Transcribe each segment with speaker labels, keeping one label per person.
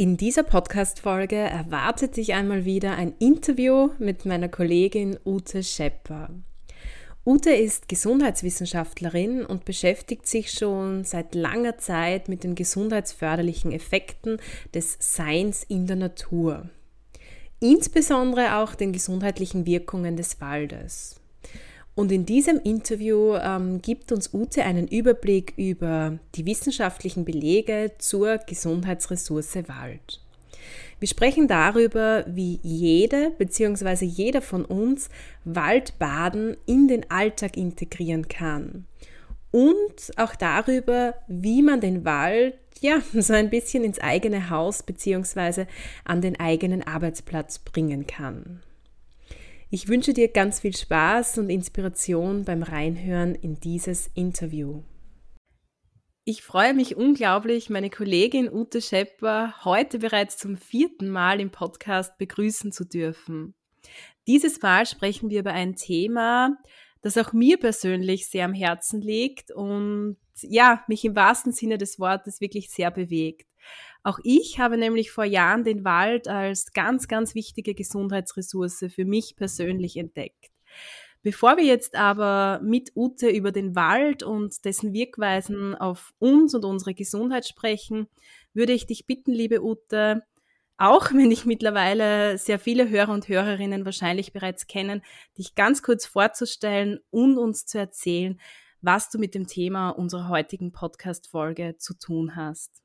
Speaker 1: In dieser Podcast-Folge erwartet dich einmal wieder ein Interview mit meiner Kollegin Ute Schepper. Ute ist Gesundheitswissenschaftlerin und beschäftigt sich schon seit langer Zeit mit den gesundheitsförderlichen Effekten des Seins in der Natur. Insbesondere auch den gesundheitlichen Wirkungen des Waldes. Und in diesem Interview ähm, gibt uns Ute einen Überblick über die wissenschaftlichen Belege zur Gesundheitsressource Wald. Wir sprechen darüber, wie jede bzw. jeder von uns Waldbaden in den Alltag integrieren kann. Und auch darüber, wie man den Wald ja so ein bisschen ins eigene Haus bzw. an den eigenen Arbeitsplatz bringen kann. Ich wünsche dir ganz viel Spaß und Inspiration beim Reinhören in dieses Interview. Ich freue mich unglaublich, meine Kollegin Ute Schepper heute bereits zum vierten Mal im Podcast begrüßen zu dürfen. Dieses Mal sprechen wir über ein Thema, das auch mir persönlich sehr am Herzen liegt und ja, mich im wahrsten Sinne des Wortes wirklich sehr bewegt. Auch ich habe nämlich vor Jahren den Wald als ganz, ganz wichtige Gesundheitsressource für mich persönlich entdeckt. Bevor wir jetzt aber mit Ute über den Wald und dessen Wirkweisen auf uns und unsere Gesundheit sprechen, würde ich dich bitten, liebe Ute, auch wenn ich mittlerweile sehr viele Hörer und Hörerinnen wahrscheinlich bereits kennen, dich ganz kurz vorzustellen und uns zu erzählen, was du mit dem Thema unserer heutigen Podcast-Folge zu tun hast.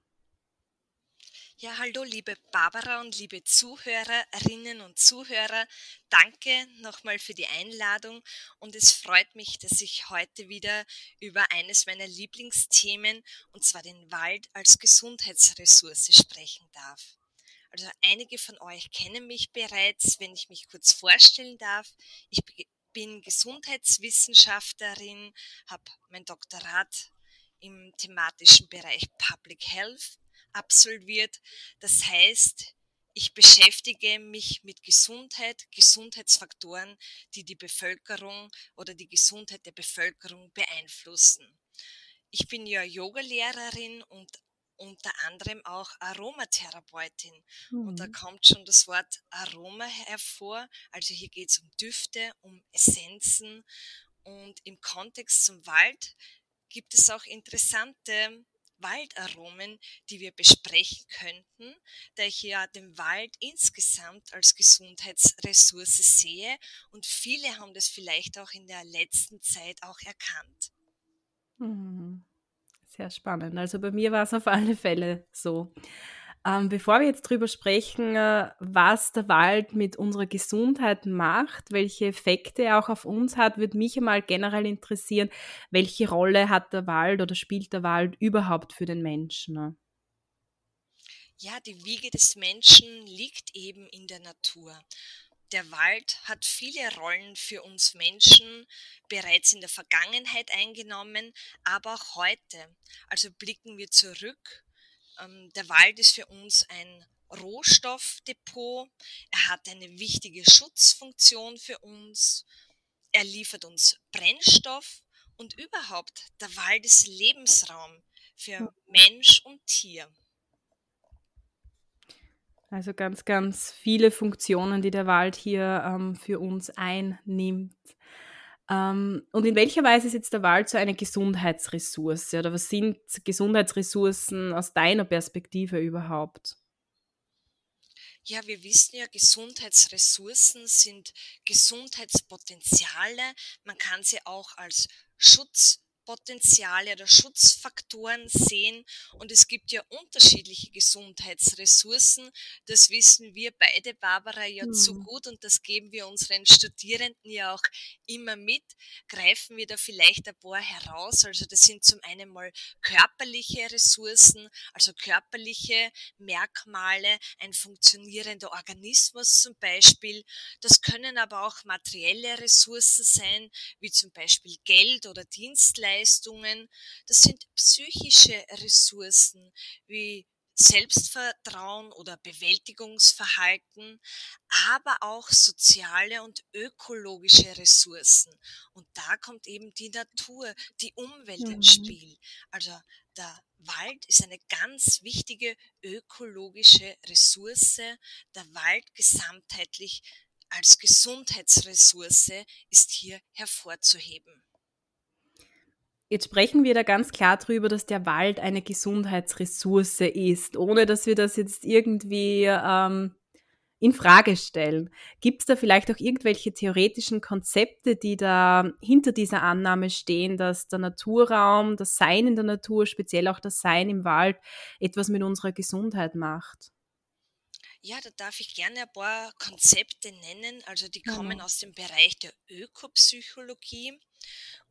Speaker 2: Ja, hallo liebe Barbara und liebe Zuhörerinnen und Zuhörer. Danke nochmal für die Einladung und es freut mich, dass ich heute wieder über eines meiner Lieblingsthemen, und zwar den Wald als Gesundheitsressource sprechen darf. Also einige von euch kennen mich bereits, wenn ich mich kurz vorstellen darf. Ich bin Gesundheitswissenschaftlerin, habe mein Doktorat im thematischen Bereich Public Health absolviert. Das heißt, ich beschäftige mich mit Gesundheit, Gesundheitsfaktoren, die die Bevölkerung oder die Gesundheit der Bevölkerung beeinflussen. Ich bin ja Yogalehrerin und unter anderem auch Aromatherapeutin. Mhm. Und da mhm. kommt schon das Wort Aroma hervor. Also hier geht es um Düfte, um Essenzen. Und im Kontext zum Wald gibt es auch interessante Waldaromen, die wir besprechen könnten, da ich ja den Wald insgesamt als Gesundheitsressource sehe und viele haben das vielleicht auch in der letzten Zeit auch erkannt.
Speaker 1: Mhm. Sehr spannend. Also bei mir war es auf alle Fälle so. Ähm, bevor wir jetzt drüber sprechen, äh, was der Wald mit unserer Gesundheit macht, welche Effekte er auch auf uns hat, würde mich einmal generell interessieren, welche Rolle hat der Wald oder spielt der Wald überhaupt für den Menschen?
Speaker 2: Ja, die Wiege des Menschen liegt eben in der Natur. Der Wald hat viele Rollen für uns Menschen bereits in der Vergangenheit eingenommen, aber auch heute. Also blicken wir zurück der Wald ist für uns ein Rohstoffdepot. Er hat eine wichtige Schutzfunktion für uns. Er liefert uns Brennstoff und überhaupt, der Wald ist Lebensraum für Mensch und Tier.
Speaker 1: Also ganz, ganz viele Funktionen, die der Wald hier ähm, für uns einnimmt. Ähm, und in welcher Weise ist jetzt der Wald so eine Gesundheitsressource oder was sind Gesundheitsressourcen aus deiner Perspektive überhaupt?
Speaker 2: Ja, wir wissen ja, Gesundheitsressourcen sind Gesundheitspotenziale. Man kann sie auch als Schutz Potenziale oder Schutzfaktoren sehen. Und es gibt ja unterschiedliche Gesundheitsressourcen. Das wissen wir beide, Barbara, ja mhm. zu gut und das geben wir unseren Studierenden ja auch immer mit. Greifen wir da vielleicht ein paar heraus. Also das sind zum einen mal körperliche Ressourcen, also körperliche Merkmale, ein funktionierender Organismus zum Beispiel. Das können aber auch materielle Ressourcen sein, wie zum Beispiel Geld oder Dienstleistungen Leistungen, das sind psychische Ressourcen wie Selbstvertrauen oder Bewältigungsverhalten, aber auch soziale und ökologische Ressourcen. Und da kommt eben die Natur, die Umwelt mhm. ins Spiel. Also der Wald ist eine ganz wichtige ökologische Ressource. Der Wald gesamtheitlich als Gesundheitsressource ist hier hervorzuheben.
Speaker 1: Jetzt sprechen wir da ganz klar drüber, dass der Wald eine Gesundheitsressource ist, ohne dass wir das jetzt irgendwie ähm, in Frage stellen. Gibt es da vielleicht auch irgendwelche theoretischen Konzepte, die da hinter dieser Annahme stehen, dass der Naturraum, das Sein in der Natur, speziell auch das Sein im Wald, etwas mit unserer Gesundheit macht?
Speaker 2: Ja, da darf ich gerne ein paar Konzepte nennen. Also die kommen ja. aus dem Bereich der Ökopsychologie.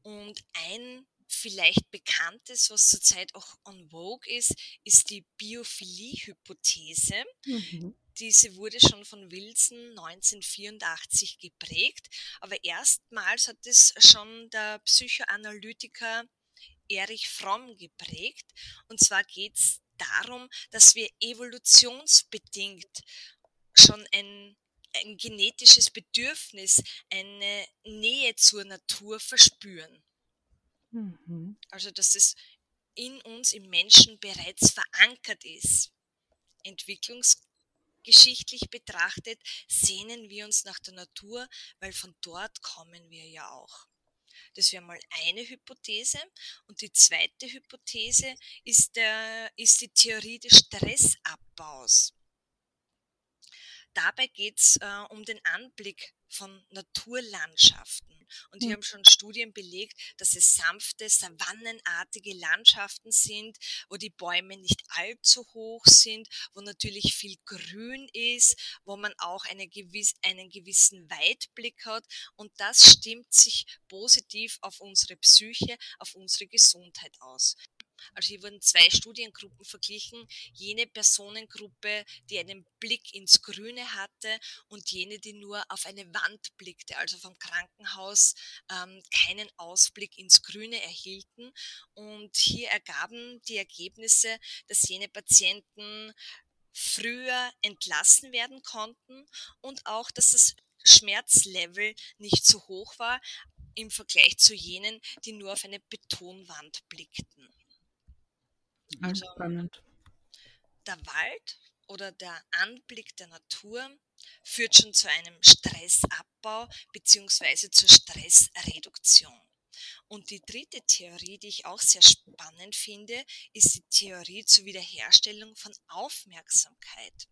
Speaker 2: Und ein vielleicht bekanntes, was zurzeit auch on vogue ist, ist die Biophilie-Hypothese. Mhm. Diese wurde schon von Wilson 1984 geprägt, aber erstmals hat es schon der Psychoanalytiker Erich Fromm geprägt. Und zwar geht es darum, dass wir evolutionsbedingt schon ein, ein genetisches Bedürfnis, eine Nähe zur Natur verspüren. Mhm. Also, dass es in uns, im Menschen bereits verankert ist. Entwicklungsgeschichtlich betrachtet sehnen wir uns nach der Natur, weil von dort kommen wir ja auch. Das wäre mal eine Hypothese. Und die zweite Hypothese ist, der, ist die Theorie des Stressabbaus. Dabei geht es äh, um den Anblick von Naturlandschaften. Und wir haben schon Studien belegt, dass es sanfte, savannenartige Landschaften sind, wo die Bäume nicht allzu hoch sind, wo natürlich viel Grün ist, wo man auch eine gewiss, einen gewissen Weitblick hat. Und das stimmt sich positiv auf unsere Psyche, auf unsere Gesundheit aus. Also hier wurden zwei Studiengruppen verglichen, jene Personengruppe, die einen Blick ins Grüne hatte und jene, die nur auf eine Wand blickte, also vom Krankenhaus ähm, keinen Ausblick ins Grüne erhielten. Und hier ergaben die Ergebnisse, dass jene Patienten früher entlassen werden konnten und auch, dass das Schmerzlevel nicht so hoch war im Vergleich zu jenen, die nur auf eine Betonwand blickten. Also Spannend. der Wald oder der Anblick der Natur führt schon zu einem Stressabbau bzw. zur Stressreduktion. Und die dritte Theorie, die ich auch sehr spannend finde, ist die Theorie zur Wiederherstellung von Aufmerksamkeit.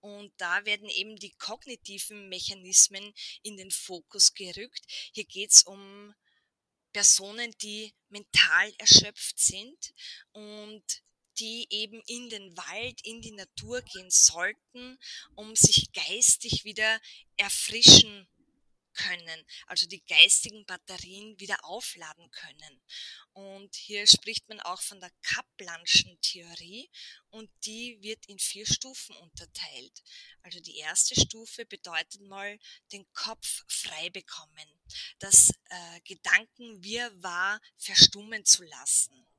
Speaker 2: Und da werden eben die kognitiven Mechanismen in den Fokus gerückt. Hier geht es um Personen, die mental erschöpft sind und die eben in den Wald, in die Natur gehen sollten, um sich geistig wieder erfrischen können, also die geistigen Batterien wieder aufladen können. Und hier spricht man auch von der Kaplanschen Theorie und die wird in vier Stufen unterteilt. Also die erste Stufe bedeutet mal den Kopf frei bekommen, das äh, Gedankenwirrwarr verstummen zu lassen.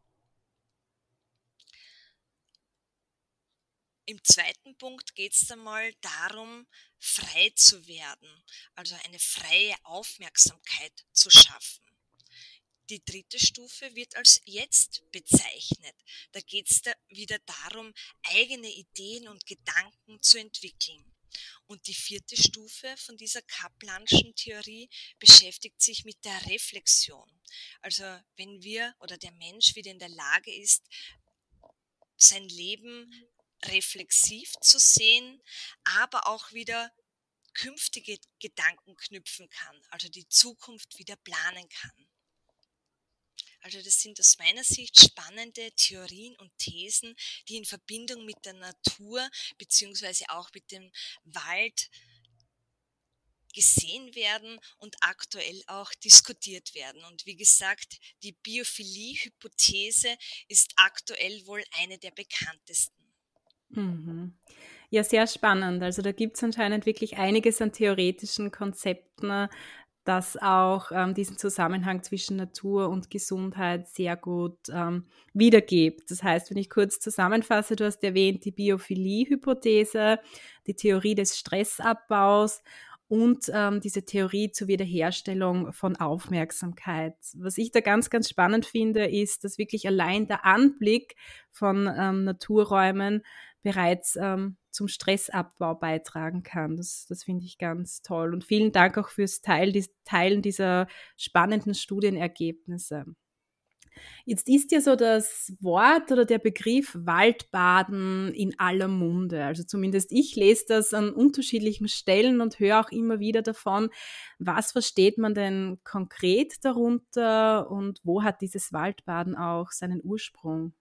Speaker 2: Im zweiten Punkt geht es einmal darum, frei zu werden, also eine freie Aufmerksamkeit zu schaffen. Die dritte Stufe wird als Jetzt bezeichnet. Da geht es da wieder darum, eigene Ideen und Gedanken zu entwickeln. Und die vierte Stufe von dieser Kaplanschen Theorie beschäftigt sich mit der Reflexion. Also wenn wir oder der Mensch wieder in der Lage ist, sein Leben reflexiv zu sehen, aber auch wieder künftige Gedanken knüpfen kann, also die Zukunft wieder planen kann. Also das sind aus meiner Sicht spannende Theorien und Thesen, die in Verbindung mit der Natur beziehungsweise auch mit dem Wald gesehen werden und aktuell auch diskutiert werden. Und wie gesagt, die Biophilie-Hypothese ist aktuell wohl eine der bekanntesten.
Speaker 1: Mhm. Ja, sehr spannend. Also da gibt es anscheinend wirklich einiges an theoretischen Konzepten, das auch ähm, diesen Zusammenhang zwischen Natur und Gesundheit sehr gut ähm, wiedergibt. Das heißt, wenn ich kurz zusammenfasse, du hast erwähnt die Biophilie-Hypothese, die Theorie des Stressabbaus und ähm, diese Theorie zur Wiederherstellung von Aufmerksamkeit. Was ich da ganz, ganz spannend finde, ist, dass wirklich allein der Anblick von ähm, Naturräumen bereits ähm, zum Stressabbau beitragen kann. Das, das finde ich ganz toll. Und vielen Dank auch fürs Teil, die, Teilen dieser spannenden Studienergebnisse. Jetzt ist ja so das Wort oder der Begriff Waldbaden in aller Munde. Also zumindest ich lese das an unterschiedlichen Stellen und höre auch immer wieder davon. Was versteht man denn konkret darunter und wo hat dieses Waldbaden auch seinen Ursprung?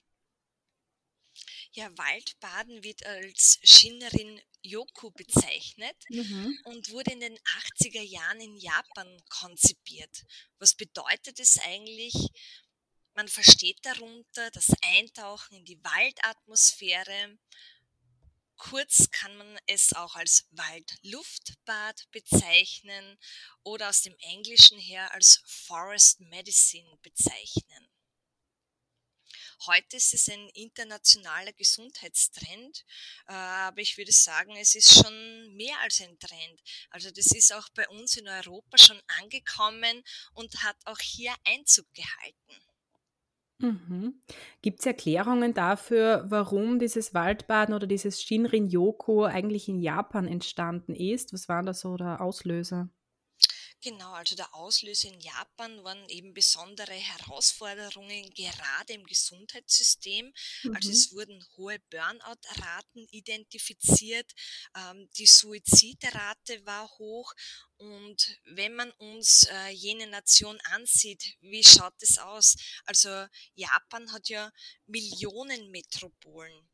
Speaker 2: Ja, Waldbaden wird als Shinrin Yoku bezeichnet mhm. und wurde in den 80er Jahren in Japan konzipiert. Was bedeutet es eigentlich? Man versteht darunter das Eintauchen in die Waldatmosphäre. Kurz kann man es auch als Waldluftbad bezeichnen oder aus dem Englischen her als Forest Medicine bezeichnen. Heute ist es ein internationaler Gesundheitstrend, äh, aber ich würde sagen, es ist schon mehr als ein Trend. Also das ist auch bei uns in Europa schon angekommen und hat auch hier Einzug gehalten.
Speaker 1: Mhm. Gibt es Erklärungen dafür, warum dieses Waldbaden oder dieses Shinrin-Yoku eigentlich in Japan entstanden ist? Was waren da so der Auslöser?
Speaker 2: Genau, also der Auslöser in Japan waren eben besondere Herausforderungen gerade im Gesundheitssystem. Also mhm. Also es wurden hohe Burnout-Raten identifiziert, ähm, die Suizidrate war hoch und wenn man uns äh, jene Nation ansieht, wie schaut es aus? Also Japan hat ja Millionen Metropolen.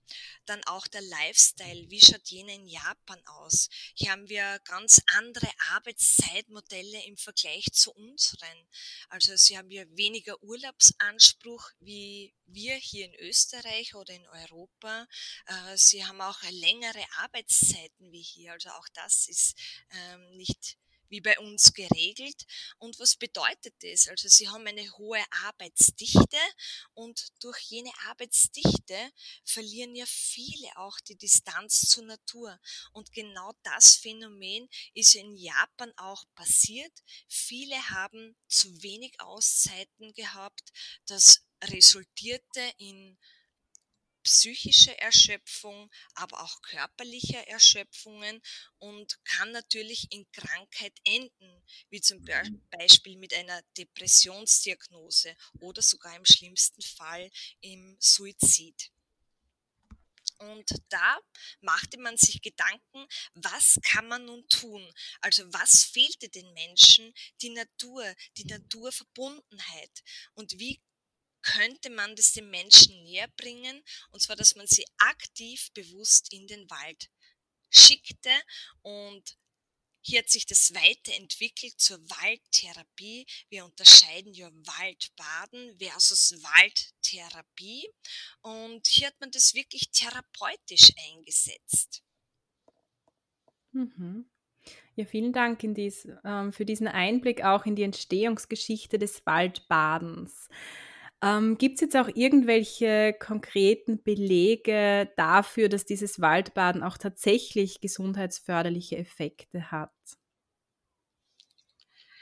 Speaker 2: Dann auch der Lifestyle, wie schaut jene in Japan aus? Hier haben wir ganz andere Arbeitszeitmodelle im Vergleich zu unseren. Also sie haben ja weniger Urlaubsanspruch wie wir hier in Österreich oder in Europa. Äh, sie haben auch längere Arbeitszeiten wie hier. Also auch das ist ähm, nicht wie bei uns geregelt. Und was bedeutet das? Also sie haben eine hohe Arbeitsdichte und durch jene Arbeitsdichte verlieren ja viele auch die Distanz zur Natur. Und genau das Phänomen ist in Japan auch passiert. Viele haben zu wenig Auszeiten gehabt. Das resultierte in psychische Erschöpfung, aber auch körperliche Erschöpfungen und kann natürlich in Krankheit enden, wie zum Beispiel mit einer Depressionsdiagnose oder sogar im schlimmsten Fall im Suizid. Und da machte man sich Gedanken, was kann man nun tun? Also was fehlte den Menschen? Die Natur, die Naturverbundenheit. Und wie könnte man das den Menschen näher bringen, und zwar, dass man sie aktiv bewusst in den Wald schickte und hier hat sich das weiterentwickelt zur Waldtherapie. Wir unterscheiden ja Waldbaden versus Waldtherapie. Und hier hat man das wirklich therapeutisch eingesetzt.
Speaker 1: Mhm. Ja, vielen Dank dies, ähm, für diesen Einblick auch in die Entstehungsgeschichte des Waldbadens. Ähm, Gibt es jetzt auch irgendwelche konkreten Belege dafür, dass dieses Waldbaden auch tatsächlich gesundheitsförderliche Effekte hat?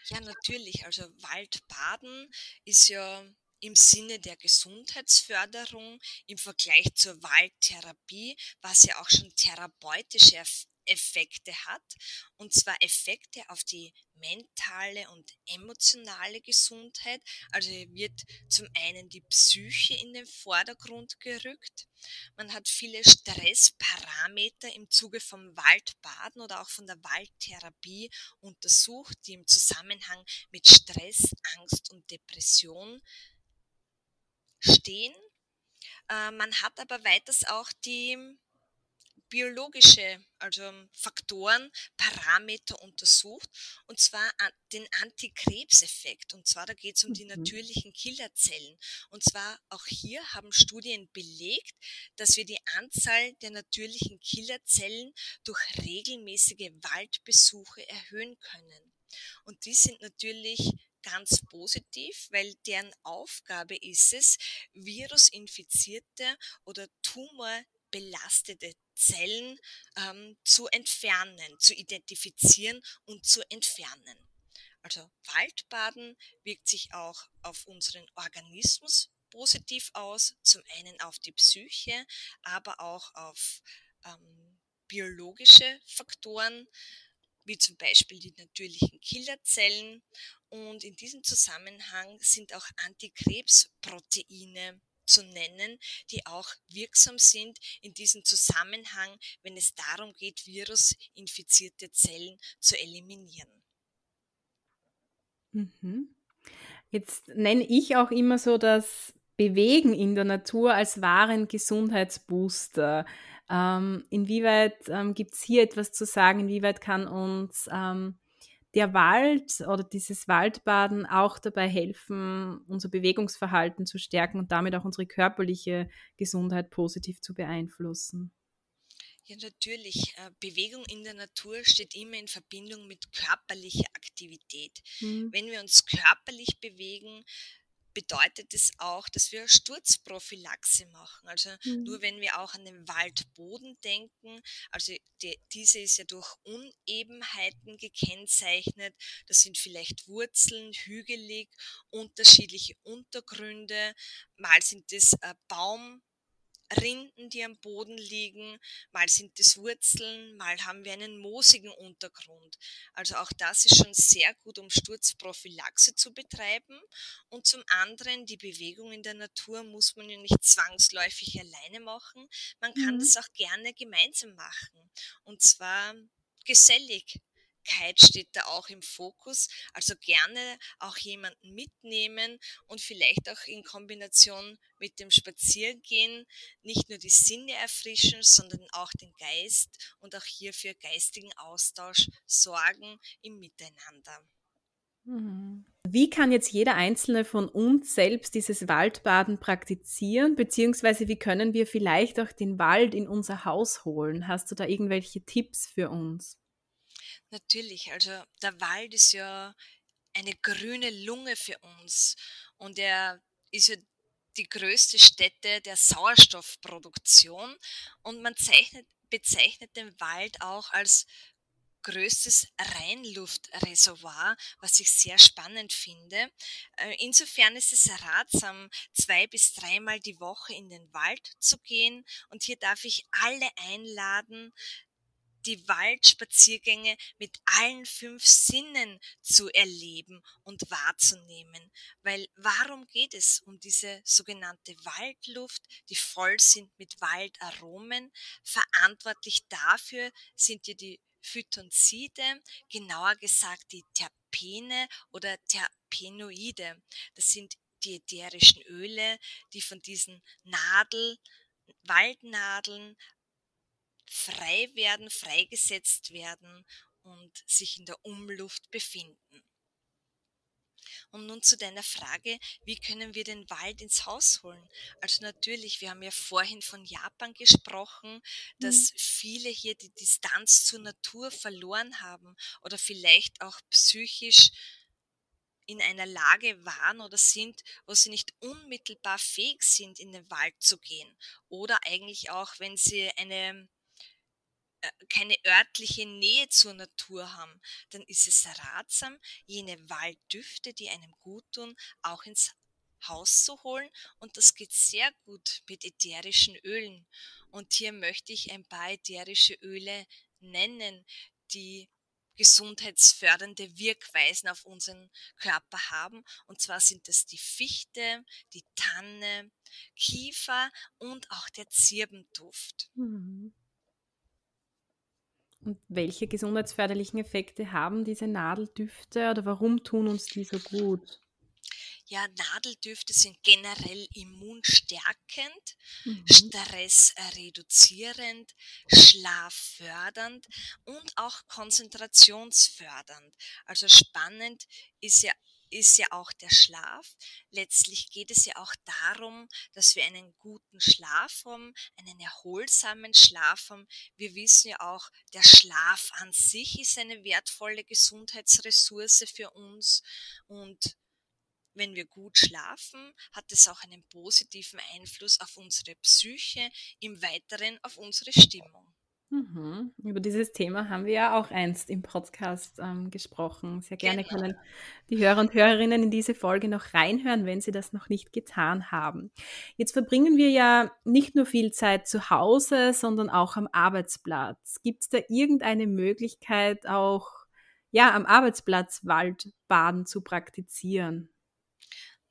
Speaker 2: Ja, natürlich. Also Waldbaden ist ja im Sinne der Gesundheitsförderung im Vergleich zur Waldtherapie, was ja auch schon therapeutische Effekte hat, und zwar Effekte auf die mentale und emotionale Gesundheit. Also wird zum einen die Psyche in den Vordergrund gerückt. Man hat viele Stressparameter im Zuge vom Waldbaden oder auch von der Waldtherapie untersucht, die im Zusammenhang mit Stress, Angst und Depression stehen. Äh, man hat aber weiters auch die biologische, also Faktoren, Parameter untersucht, und zwar den Antikrebseffekt. Und zwar, da geht es um die mhm. natürlichen Killerzellen. Und zwar auch hier haben Studien belegt, dass wir die Anzahl der natürlichen Killerzellen durch regelmäßige Waldbesuche erhöhen können. Und die sind natürlich ganz positiv, weil deren Aufgabe ist es, virusinfizierte oder tumorbelastete Zellen ähm, zu entfernen, zu identifizieren und zu entfernen. Also Waldbaden wirkt sich auch auf unseren Organismus positiv aus, zum einen auf die Psyche, aber auch auf ähm, biologische Faktoren, wie zum Beispiel die natürlichen Killerzellen. Und in diesem Zusammenhang sind auch Antikrebsproteine zu nennen, die auch wirksam sind in diesem Zusammenhang, wenn es darum geht, virusinfizierte Zellen zu eliminieren.
Speaker 1: Mhm. Jetzt nenne ich auch immer so das Bewegen in der Natur als wahren Gesundheitsbooster. Ähm, inwieweit ähm, gibt es hier etwas zu sagen? Inwieweit kann uns ähm, der Wald oder dieses Waldbaden auch dabei helfen, unser Bewegungsverhalten zu stärken und damit auch unsere körperliche Gesundheit positiv zu beeinflussen?
Speaker 2: Ja, natürlich. Äh, Bewegung in der Natur steht immer in Verbindung mit körperlicher Aktivität. Mhm. Wenn wir uns körperlich bewegen, bedeutet es auch, dass wir Sturzprophylaxe machen. Also mhm. nur wenn wir auch an den Waldboden denken, also die, diese ist ja durch Unebenheiten gekennzeichnet. Das sind vielleicht Wurzeln, hügelig, unterschiedliche Untergründe. Mal sind es äh, Baum, Rinden, die am Boden liegen, mal sind es Wurzeln, mal haben wir einen moosigen Untergrund. Also auch das ist schon sehr gut, um Sturzprophylaxe zu betreiben. Und zum anderen, die Bewegung in der Natur muss man ja nicht zwangsläufig alleine machen. Man kann mhm. das auch gerne gemeinsam machen. Und zwar gesellig. Steht da auch im Fokus. Also gerne auch jemanden mitnehmen und vielleicht auch in Kombination mit dem Spaziergehen nicht nur die Sinne erfrischen, sondern auch den Geist und auch hier für geistigen Austausch sorgen im Miteinander.
Speaker 1: Mhm. Wie kann jetzt jeder Einzelne von uns selbst dieses Waldbaden praktizieren, beziehungsweise wie können wir vielleicht auch den Wald in unser Haus holen? Hast du da irgendwelche Tipps für uns?
Speaker 2: Natürlich, also der Wald ist ja eine grüne Lunge für uns und er ist ja die größte Stätte der Sauerstoffproduktion und man zeichnet, bezeichnet den Wald auch als größtes Reinluftreservoir, was ich sehr spannend finde. Äh, insofern ist es ratsam, zwei bis dreimal die Woche in den Wald zu gehen und hier darf ich alle einladen, die Waldspaziergänge mit allen fünf Sinnen zu erleben und wahrzunehmen. Weil warum geht es um diese sogenannte Waldluft, die voll sind mit Waldaromen? Verantwortlich dafür sind ja die Phytonzide, genauer gesagt die Terpene oder Terpenoide. Das sind die ätherischen Öle, die von diesen Nadel, Waldnadeln frei werden, freigesetzt werden und sich in der Umluft befinden. Und nun zu deiner Frage, wie können wir den Wald ins Haus holen? Also natürlich, wir haben ja vorhin von Japan gesprochen, dass mhm. viele hier die Distanz zur Natur verloren haben oder vielleicht auch psychisch in einer Lage waren oder sind, wo sie nicht unmittelbar fähig sind, in den Wald zu gehen. Oder eigentlich auch, wenn sie eine keine örtliche Nähe zur Natur haben, dann ist es ratsam, jene Walddüfte, die einem gut tun, auch ins Haus zu holen. Und das geht sehr gut mit ätherischen Ölen. Und hier möchte ich ein paar ätherische Öle nennen, die gesundheitsfördernde Wirkweisen auf unseren Körper haben. Und zwar sind es die Fichte, die Tanne, Kiefer und auch der Zirbenduft. Mhm.
Speaker 1: Und welche gesundheitsförderlichen Effekte haben diese Nadeldüfte oder warum tun uns die so gut?
Speaker 2: Ja, Nadeldüfte sind generell immunstärkend, mhm. stressreduzierend, schlaffördernd und auch konzentrationsfördernd. Also spannend ist ja ist ja auch der Schlaf. Letztlich geht es ja auch darum, dass wir einen guten Schlaf haben, einen erholsamen Schlaf haben. Wir wissen ja auch, der Schlaf an sich ist eine wertvolle Gesundheitsressource für uns und wenn wir gut schlafen, hat es auch einen positiven Einfluss auf unsere Psyche, im Weiteren auf unsere Stimmung.
Speaker 1: Mhm. Über dieses Thema haben wir ja auch einst im Podcast ähm, gesprochen. Sehr gerne genau. können die Hörer und Hörerinnen in diese Folge noch reinhören, wenn sie das noch nicht getan haben. Jetzt verbringen wir ja nicht nur viel Zeit zu Hause, sondern auch am Arbeitsplatz. Gibt es da irgendeine Möglichkeit, auch ja, am Arbeitsplatz Waldbaden zu praktizieren?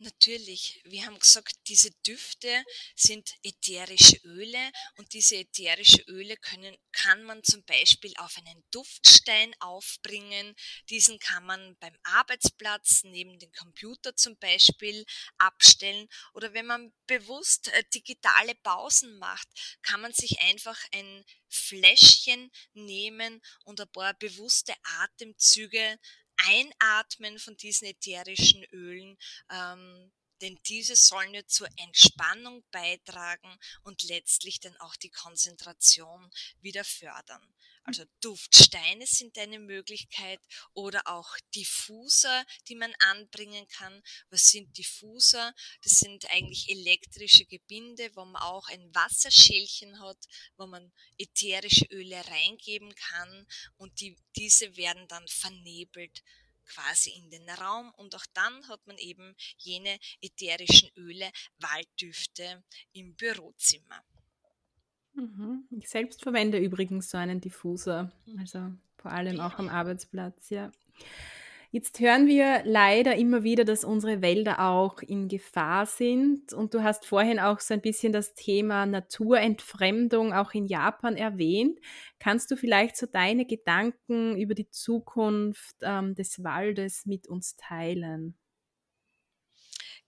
Speaker 2: Natürlich, wir haben gesagt, diese Düfte sind ätherische Öle und diese ätherische Öle können, kann man zum Beispiel auf einen Duftstein aufbringen. Diesen kann man beim Arbeitsplatz neben dem Computer zum Beispiel abstellen oder wenn man bewusst äh, digitale Pausen macht, kann man sich einfach ein Fläschchen nehmen und ein paar bewusste Atemzüge Einatmen von diesen ätherischen Ölen, ähm, denn diese sollen ja zur Entspannung beitragen und letztlich dann auch die Konzentration wieder fördern. Also Duftsteine sind eine Möglichkeit oder auch Diffuser, die man anbringen kann. Was sind Diffuser? Das sind eigentlich elektrische Gebinde, wo man auch ein Wasserschälchen hat, wo man ätherische Öle reingeben kann und die, diese werden dann vernebelt quasi in den Raum und auch dann hat man eben jene ätherischen Öle, Walddüfte im Bürozimmer.
Speaker 1: Mhm. Ich selbst verwende übrigens so einen Diffuser, also vor allem auch am Arbeitsplatz, ja. Jetzt hören wir leider immer wieder, dass unsere Wälder auch in Gefahr sind. Und du hast vorhin auch so ein bisschen das Thema Naturentfremdung auch in Japan erwähnt. Kannst du vielleicht so deine Gedanken über die Zukunft ähm, des Waldes mit uns teilen?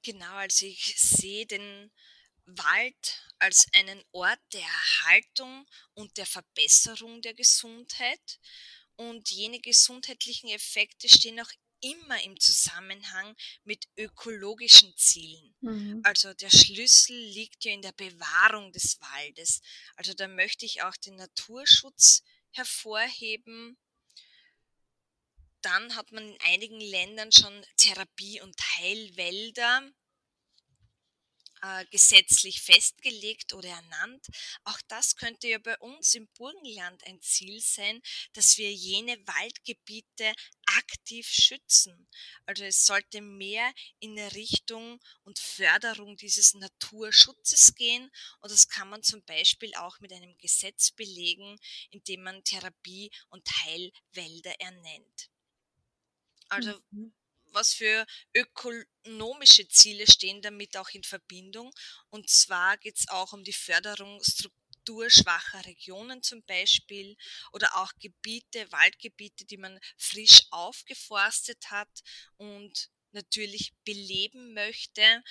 Speaker 2: Genau, also ich sehe den Wald als einen Ort der Erhaltung und der Verbesserung der Gesundheit. Und jene gesundheitlichen Effekte stehen auch immer im Zusammenhang mit ökologischen Zielen. Mhm. Also der Schlüssel liegt ja in der Bewahrung des Waldes. Also da möchte ich auch den Naturschutz hervorheben. Dann hat man in einigen Ländern schon Therapie- und Heilwälder äh, gesetzlich festgelegt oder ernannt. Auch das könnte ja bei uns im Burgenland ein Ziel sein, dass wir jene Waldgebiete aktiv schützen. Also es sollte mehr in Richtung und Förderung dieses Naturschutzes gehen und das kann man zum Beispiel auch mit einem Gesetz belegen, indem man Therapie- und Heilwälder ernennt. Also mhm was für ökonomische Ziele stehen damit auch in Verbindung. Und zwar geht es auch um die Förderung strukturschwacher Regionen zum Beispiel oder auch Gebiete, Waldgebiete, die man frisch aufgeforstet hat und natürlich beleben möchte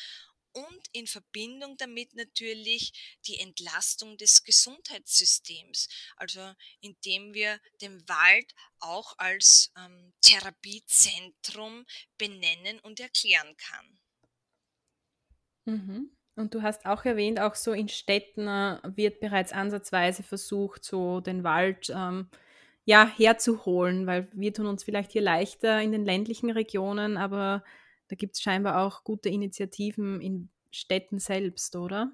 Speaker 2: und in Verbindung damit natürlich die Entlastung des Gesundheitssystems, also indem wir den Wald auch als ähm, Therapiezentrum benennen und erklären kann.
Speaker 1: Mhm. Und du hast auch erwähnt, auch so in Städten äh, wird bereits ansatzweise versucht, so den Wald ähm, ja, herzuholen, weil wir tun uns vielleicht hier leichter in den ländlichen Regionen, aber da gibt es scheinbar auch gute Initiativen in Städten selbst, oder?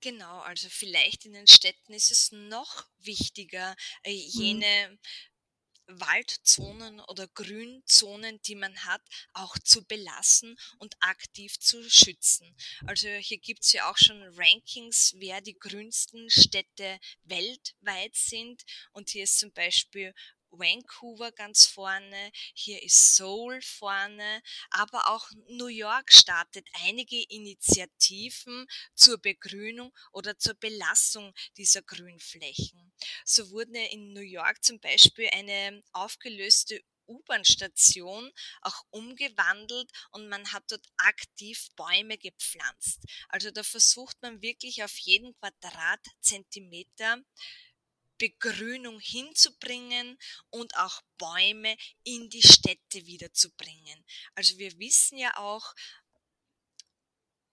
Speaker 2: Genau, also vielleicht in den Städten ist es noch wichtiger, äh, mhm. jene Waldzonen oder Grünzonen, die man hat, auch zu belassen und aktiv zu schützen. Also hier gibt es ja auch schon Rankings, wer die grünsten Städte weltweit sind. Und hier ist zum Beispiel Vancouver ganz vorne, hier ist Seoul vorne, aber auch New York startet einige Initiativen zur Begrünung oder zur Belassung dieser Grünflächen. So wurde in New York zum Beispiel eine aufgelöste U-Bahn-Station auch umgewandelt und man hat dort aktiv Bäume gepflanzt. Also da versucht man wirklich auf jeden Quadratzentimeter Begrünung hinzubringen und auch Bäume in die Städte wiederzubringen. Also wir wissen ja auch,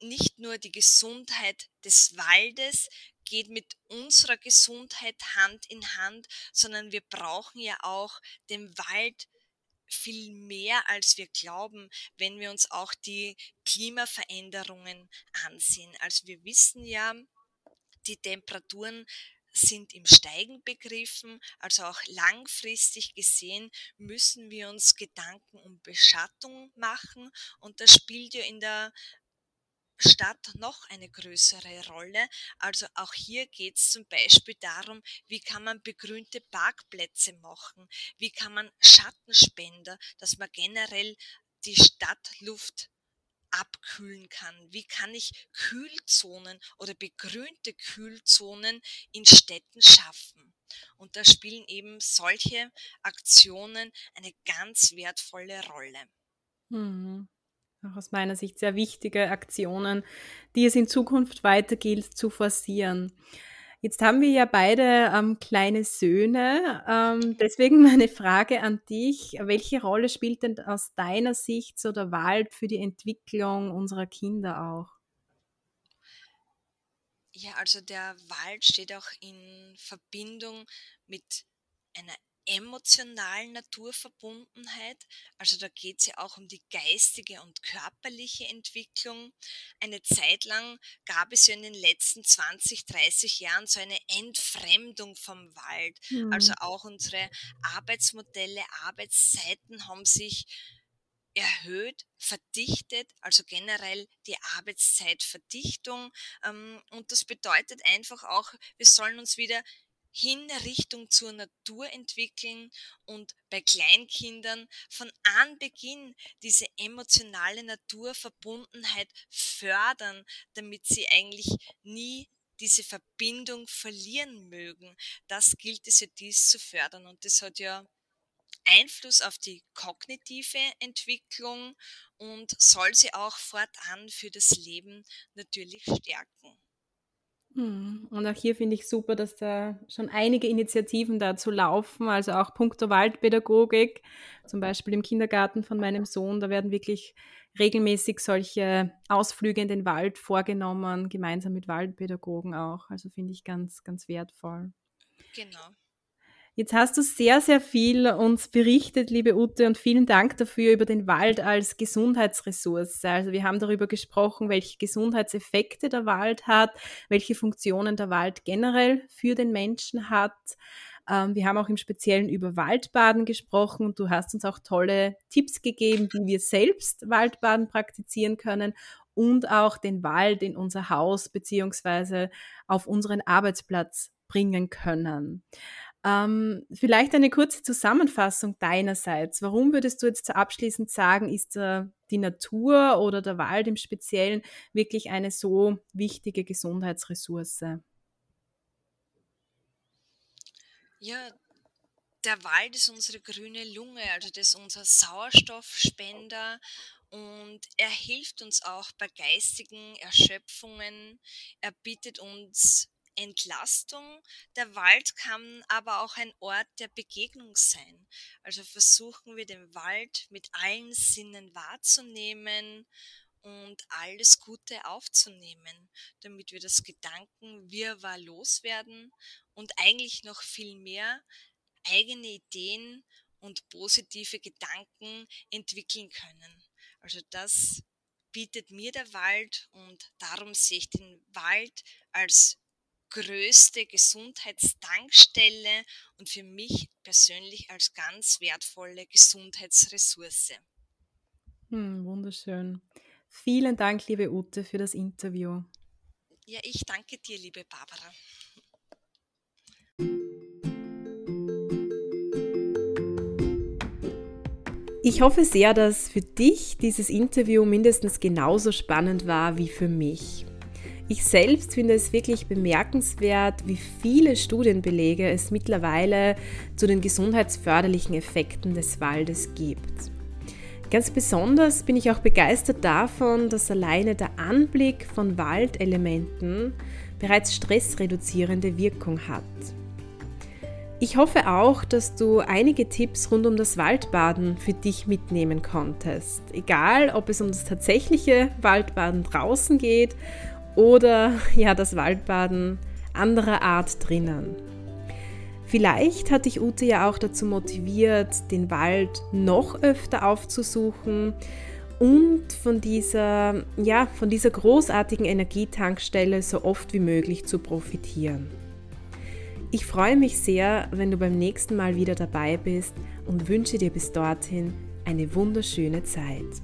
Speaker 2: nicht nur die Gesundheit des Waldes geht mit unserer Gesundheit Hand in Hand, sondern wir brauchen ja auch den Wald viel mehr, als wir glauben, wenn wir uns auch die Klimaveränderungen ansehen. Also wir wissen ja, die Temperaturen sind im Steigen begriffen, also auch langfristig gesehen müssen wir uns Gedanken um Beschattung machen. Und das spielt ja in der Stadt noch eine größere Rolle. Also auch hier geht es zum Beispiel darum, wie kann man begrünte Parkplätze machen, wie kann man Schattenspender, dass man generell die Stadtluft abkühlen kann? Wie kann ich Kühlzonen oder begrünte Kühlzonen in Städten schaffen? Und da spielen eben solche Aktionen eine ganz wertvolle Rolle.
Speaker 1: Mhm. Auch aus meiner Sicht sehr wichtige Aktionen, die es in Zukunft weiter gilt zu forcieren. Jetzt haben wir ja beide ähm, kleine Söhne. Ähm, deswegen meine Frage an dich. Welche Rolle spielt denn aus deiner Sicht so der Wald für die Entwicklung unserer Kinder auch?
Speaker 2: Ja, also der Wald steht auch in Verbindung mit einer emotionalen Naturverbundenheit. Also da geht es ja auch um die geistige und körperliche Entwicklung. Eine Zeit lang gab es ja in den letzten 20, 30 Jahren so eine Entfremdung vom Wald. Mhm. Also auch unsere Arbeitsmodelle, Arbeitszeiten haben sich erhöht, verdichtet, also generell die Arbeitszeitverdichtung. Ähm, und das bedeutet einfach auch, wir sollen uns wieder hin Richtung zur Natur entwickeln und bei Kleinkindern von Anbeginn diese emotionale Naturverbundenheit fördern, damit sie eigentlich nie diese Verbindung verlieren mögen. Das gilt es ja dies zu fördern und das hat ja Einfluss auf die kognitive Entwicklung und soll sie auch fortan für das Leben natürlich stärken.
Speaker 1: Hm, und auch hier finde ich super, dass da schon einige Initiativen dazu laufen, also auch puncto Waldpädagogik, zum Beispiel im Kindergarten von meinem Sohn, da werden wirklich regelmäßig solche Ausflüge in den Wald vorgenommen, gemeinsam mit Waldpädagogen auch. Also finde ich ganz, ganz wertvoll.
Speaker 2: Genau.
Speaker 1: Jetzt hast du sehr, sehr viel uns berichtet, liebe Ute, und vielen Dank dafür über den Wald als Gesundheitsressource. Also wir haben darüber gesprochen, welche Gesundheitseffekte der Wald hat, welche Funktionen der Wald generell für den Menschen hat. Ähm, wir haben auch im Speziellen über Waldbaden gesprochen und du hast uns auch tolle Tipps gegeben, wie wir selbst Waldbaden praktizieren können und auch den Wald in unser Haus beziehungsweise auf unseren Arbeitsplatz bringen können. Ähm, vielleicht eine kurze Zusammenfassung deinerseits. Warum würdest du jetzt abschließend sagen, ist äh, die Natur oder der Wald im Speziellen wirklich eine so wichtige Gesundheitsressource?
Speaker 2: Ja, der Wald ist unsere grüne Lunge, also das ist unser Sauerstoffspender und er hilft uns auch bei geistigen Erschöpfungen. Er bietet uns Entlastung. Der Wald kann aber auch ein Ort der Begegnung sein. Also versuchen wir den Wald mit allen Sinnen wahrzunehmen und alles Gute aufzunehmen, damit wir das Gedankenwirrwarr loswerden und eigentlich noch viel mehr eigene Ideen und positive Gedanken entwickeln können. Also das bietet mir der Wald und darum sehe ich den Wald als größte Gesundheitstankstelle und für mich persönlich als ganz wertvolle Gesundheitsressource.
Speaker 3: Hm, wunderschön. Vielen Dank, liebe Ute, für das Interview.
Speaker 2: Ja, ich danke dir, liebe Barbara.
Speaker 3: Ich hoffe sehr, dass für dich dieses Interview mindestens genauso spannend war wie für mich. Ich selbst finde es wirklich bemerkenswert, wie viele Studienbelege es mittlerweile zu den gesundheitsförderlichen Effekten des Waldes gibt. Ganz besonders bin ich auch begeistert davon, dass alleine der Anblick von Waldelementen bereits stressreduzierende Wirkung hat. Ich hoffe auch, dass du einige Tipps rund um das Waldbaden für dich mitnehmen konntest. Egal, ob es um das tatsächliche Waldbaden draußen geht oder ja, das Waldbaden anderer Art drinnen. Vielleicht hat dich Ute ja auch dazu motiviert, den Wald noch öfter aufzusuchen und von dieser, ja, von dieser großartigen Energietankstelle so oft wie möglich zu profitieren. Ich freue mich sehr, wenn du beim nächsten Mal wieder dabei bist und wünsche dir bis dorthin eine wunderschöne Zeit.